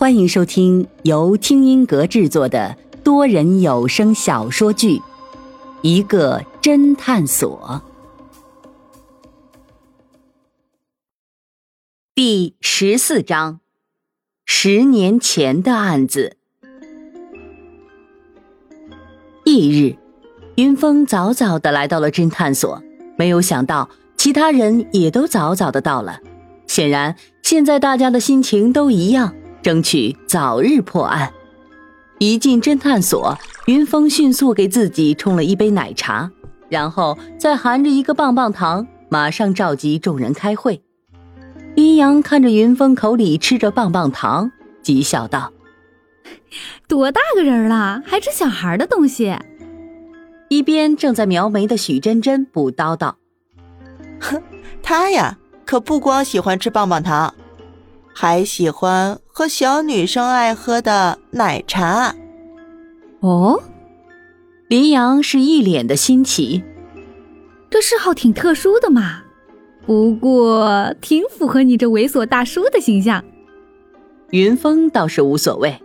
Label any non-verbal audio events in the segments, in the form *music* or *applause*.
欢迎收听由听音阁制作的多人有声小说剧《一个侦探所》第十四章：十年前的案子。翌日，云峰早早的来到了侦探所，没有想到其他人也都早早的到了。显然，现在大家的心情都一样。争取早日破案。一进侦探所，云峰迅速给自己冲了一杯奶茶，然后再含着一个棒棒糖，马上召集众人开会。林阳看着云峰口里吃着棒棒糖，讥笑道：“多大个人了，还吃小孩的东西？” *laughs* 一边正在描眉的许真真补叨道：“哼，*laughs* 他呀，可不光喜欢吃棒棒糖。”还喜欢喝小女生爱喝的奶茶。哦，林阳是一脸的新奇，这嗜好挺特殊的嘛，不过挺符合你这猥琐大叔的形象。云峰倒是无所谓，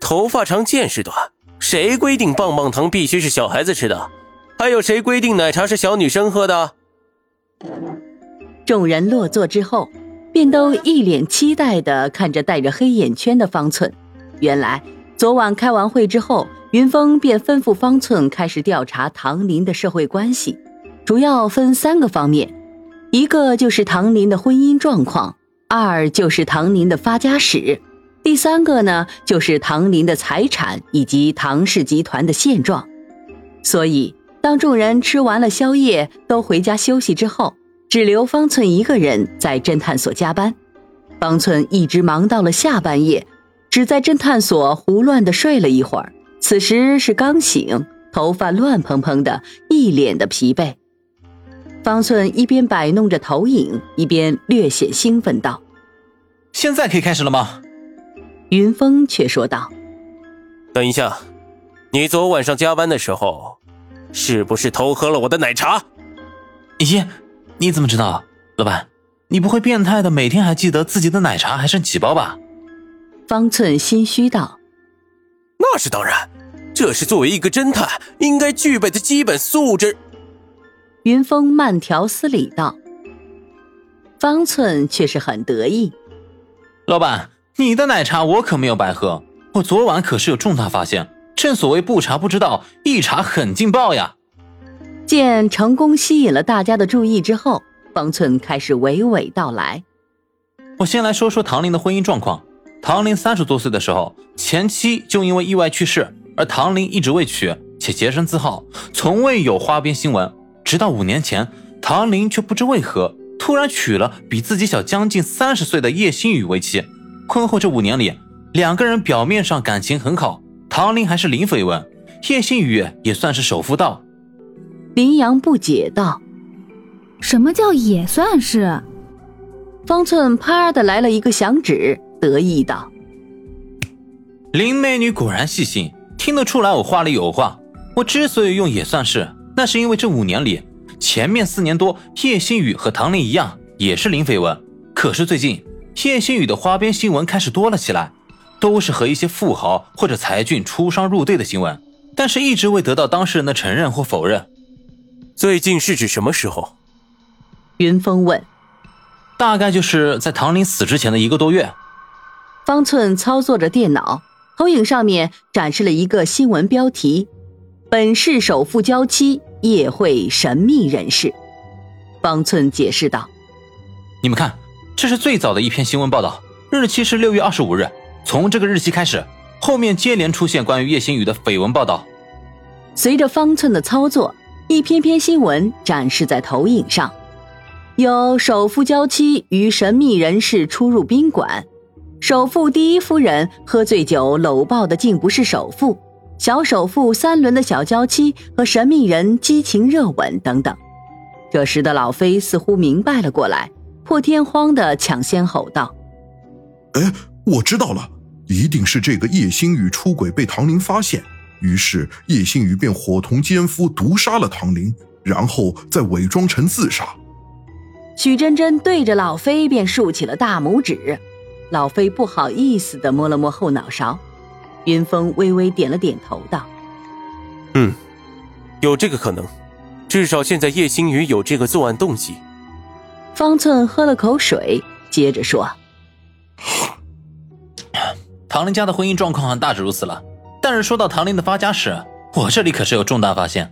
头发长见识短，谁规定棒棒糖必须是小孩子吃的？还有谁规定奶茶是小女生喝的？众人落座之后。便都一脸期待地看着带着黑眼圈的方寸。原来昨晚开完会之后，云峰便吩咐方寸开始调查唐林的社会关系，主要分三个方面：一个就是唐林的婚姻状况，二就是唐林的发家史，第三个呢就是唐林的财产以及唐氏集团的现状。所以，当众人吃完了宵夜，都回家休息之后。只留方寸一个人在侦探所加班，方寸一直忙到了下半夜，只在侦探所胡乱的睡了一会儿。此时是刚醒，头发乱蓬蓬的，一脸的疲惫。方寸一边摆弄着投影，一边略显兴奋道：“现在可以开始了吗？”云峰却说道：“等一下，你昨晚上加班的时候，是不是偷喝了我的奶茶？”咦？你怎么知道，老板？你不会变态的每天还记得自己的奶茶还剩几包吧？方寸心虚道：“那是当然，这是作为一个侦探应该具备的基本素质。”云峰慢条斯理道。方寸却是很得意：“老板，你的奶茶我可没有白喝，我昨晚可是有重大发现。正所谓不查不知道，一查很劲爆呀。”见成功吸引了大家的注意之后，方寸开始娓娓道来：“我先来说说唐林的婚姻状况。唐林三十多岁的时候，前妻就因为意外去世，而唐林一直未娶，且洁身自好，从未有花边新闻。直到五年前，唐林却不知为何突然娶了比自己小将近三十岁的叶星宇为妻。婚后这五年里，两个人表面上感情很好，唐林还是零绯闻，叶星宇也算是守妇道。”林阳不解道：“什么叫也算是？”方寸啪的来了一个响指，得意道：“林美女果然细心，听得出来我话里有话。我之所以用也算是，那是因为这五年里，前面四年多，叶星宇和唐林一样，也是零绯闻。可是最近，叶星宇的花边新闻开始多了起来，都是和一些富豪或者才俊出双入对的新闻，但是一直未得到当事人的承认或否认。”最近是指什么时候？云峰问。大概就是在唐林死之前的一个多月。方寸操作着电脑，投影上面展示了一个新闻标题：“本市首富娇妻夜会神秘人士。”方寸解释道：“你们看，这是最早的一篇新闻报道，日期是六月二十五日。从这个日期开始，后面接连出现关于叶星宇的绯闻报道。”随着方寸的操作。一篇篇新闻展示在投影上，有首富娇妻与神秘人士出入宾馆，首富第一夫人喝醉酒搂抱的竟不是首富，小首富三轮的小娇妻和神秘人激情热吻等等。这时的老飞似乎明白了过来，破天荒的抢先吼道：“哎，我知道了，一定是这个叶星宇出轨被唐林发现。”于是叶星宇便伙同奸夫毒杀了唐林，然后再伪装成自杀。许真真对着老飞便竖起了大拇指，老飞不好意思的摸了摸后脑勺，云峰微微点了点头，道：“嗯，有这个可能，至少现在叶星宇有这个作案动机。”方寸喝了口水，接着说：“唐林家的婚姻状况大致如此了，但是说到唐林的发家史，我这里可是有重大发现。”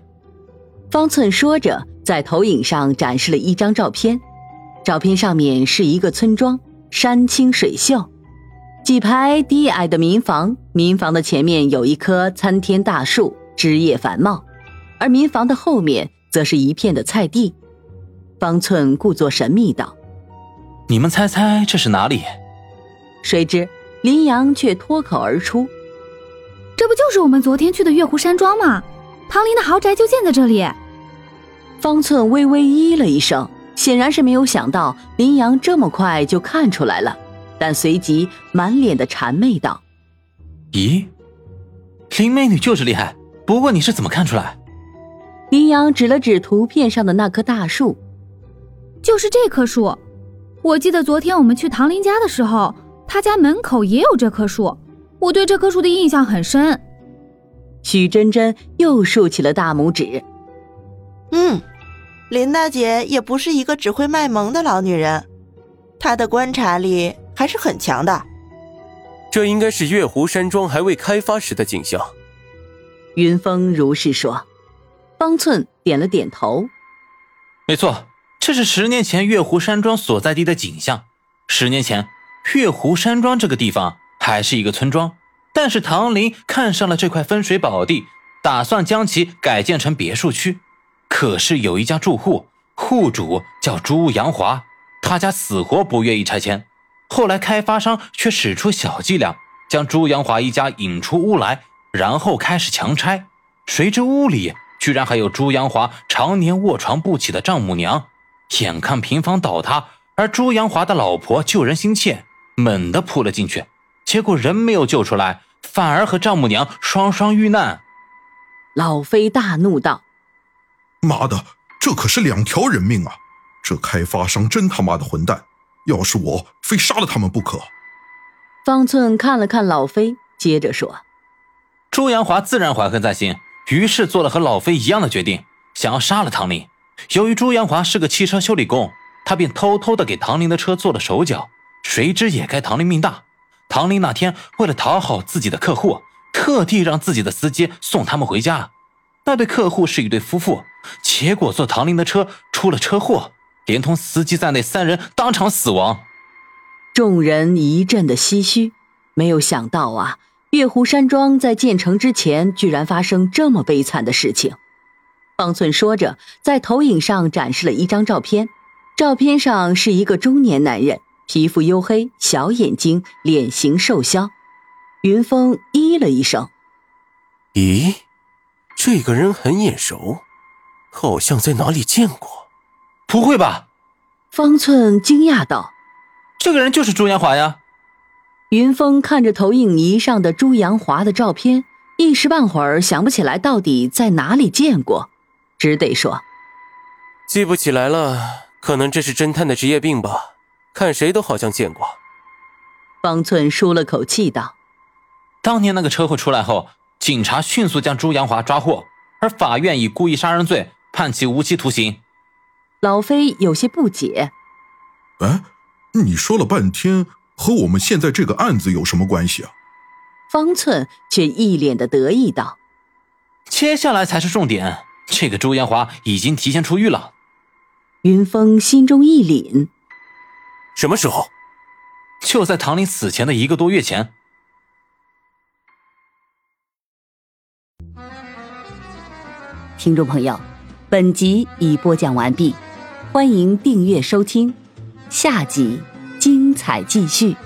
方寸说着，在投影上展示了一张照片，照片上面是一个村庄。山清水秀，几排低矮的民房，民房的前面有一棵参天大树，枝叶繁茂，而民房的后面则是一片的菜地。方寸故作神秘道：“你们猜猜这是哪里？”谁知林阳却脱口而出：“这不就是我们昨天去的月湖山庄吗？唐林的豪宅就建在这里。”方寸微微咦了一声。显然是没有想到林阳这么快就看出来了，但随即满脸的谄媚道：“咦，林美女就是厉害。不过你是怎么看出来？”林阳指了指图片上的那棵大树，就是这棵树。我记得昨天我们去唐林家的时候，他家门口也有这棵树，我对这棵树的印象很深。许真真又竖起了大拇指，嗯。林大姐也不是一个只会卖萌的老女人，她的观察力还是很强的。这应该是月湖山庄还未开发时的景象。云峰如是说，方寸点了点头。没错，这是十年前月湖山庄所在地的景象。十年前，月湖山庄这个地方还是一个村庄，但是唐林看上了这块风水宝地，打算将其改建成别墅区。可是有一家住户，户主叫朱阳华，他家死活不愿意拆迁。后来开发商却使出小伎俩，将朱阳华一家引出屋来，然后开始强拆。谁知屋里居然还有朱阳华常年卧床不起的丈母娘。眼看平房倒塌，而朱阳华的老婆救人心切，猛地扑了进去，结果人没有救出来，反而和丈母娘双双遇难。老飞大怒道。妈的，这可是两条人命啊！这开发商真他妈的混蛋！要是我，非杀了他们不可。方寸看了看老飞，接着说：“朱阳华自然怀恨在心，于是做了和老飞一样的决定，想要杀了唐林。由于朱阳华是个汽车修理工，他便偷偷的给唐林的车做了手脚。谁知也该唐林命大，唐林那天为了讨好自己的客户，特地让自己的司机送他们回家。那对客户是一对夫妇。”结果坐唐林的车出了车祸，连同司机在内三人当场死亡。众人一阵的唏嘘，没有想到啊，月湖山庄在建成之前居然发生这么悲惨的事情。方寸说着，在投影上展示了一张照片，照片上是一个中年男人，皮肤黝黑，小眼睛，脸型瘦削。云峰咦了一声：“咦，这个人很眼熟。”好像在哪里见过，不会吧？方寸惊讶道：“这个人就是朱阳华呀！”云峰看着投影仪上的朱阳华的照片，一时半会儿想不起来到底在哪里见过，只得说：“记不起来了，可能这是侦探的职业病吧？看谁都好像见过。”方寸舒了口气道：“当年那个车祸出来后，警察迅速将朱阳华抓获，而法院以故意杀人罪。”判其无期徒刑。老飞有些不解：“哎，你说了半天，和我们现在这个案子有什么关系啊？”方寸却一脸的得意道：“接下来才是重点，这个朱延华已经提前出狱了。”云峰心中一凛：“什么时候？”就在唐林死前的一个多月前。听众朋友。本集已播讲完毕，欢迎订阅收听，下集精彩继续。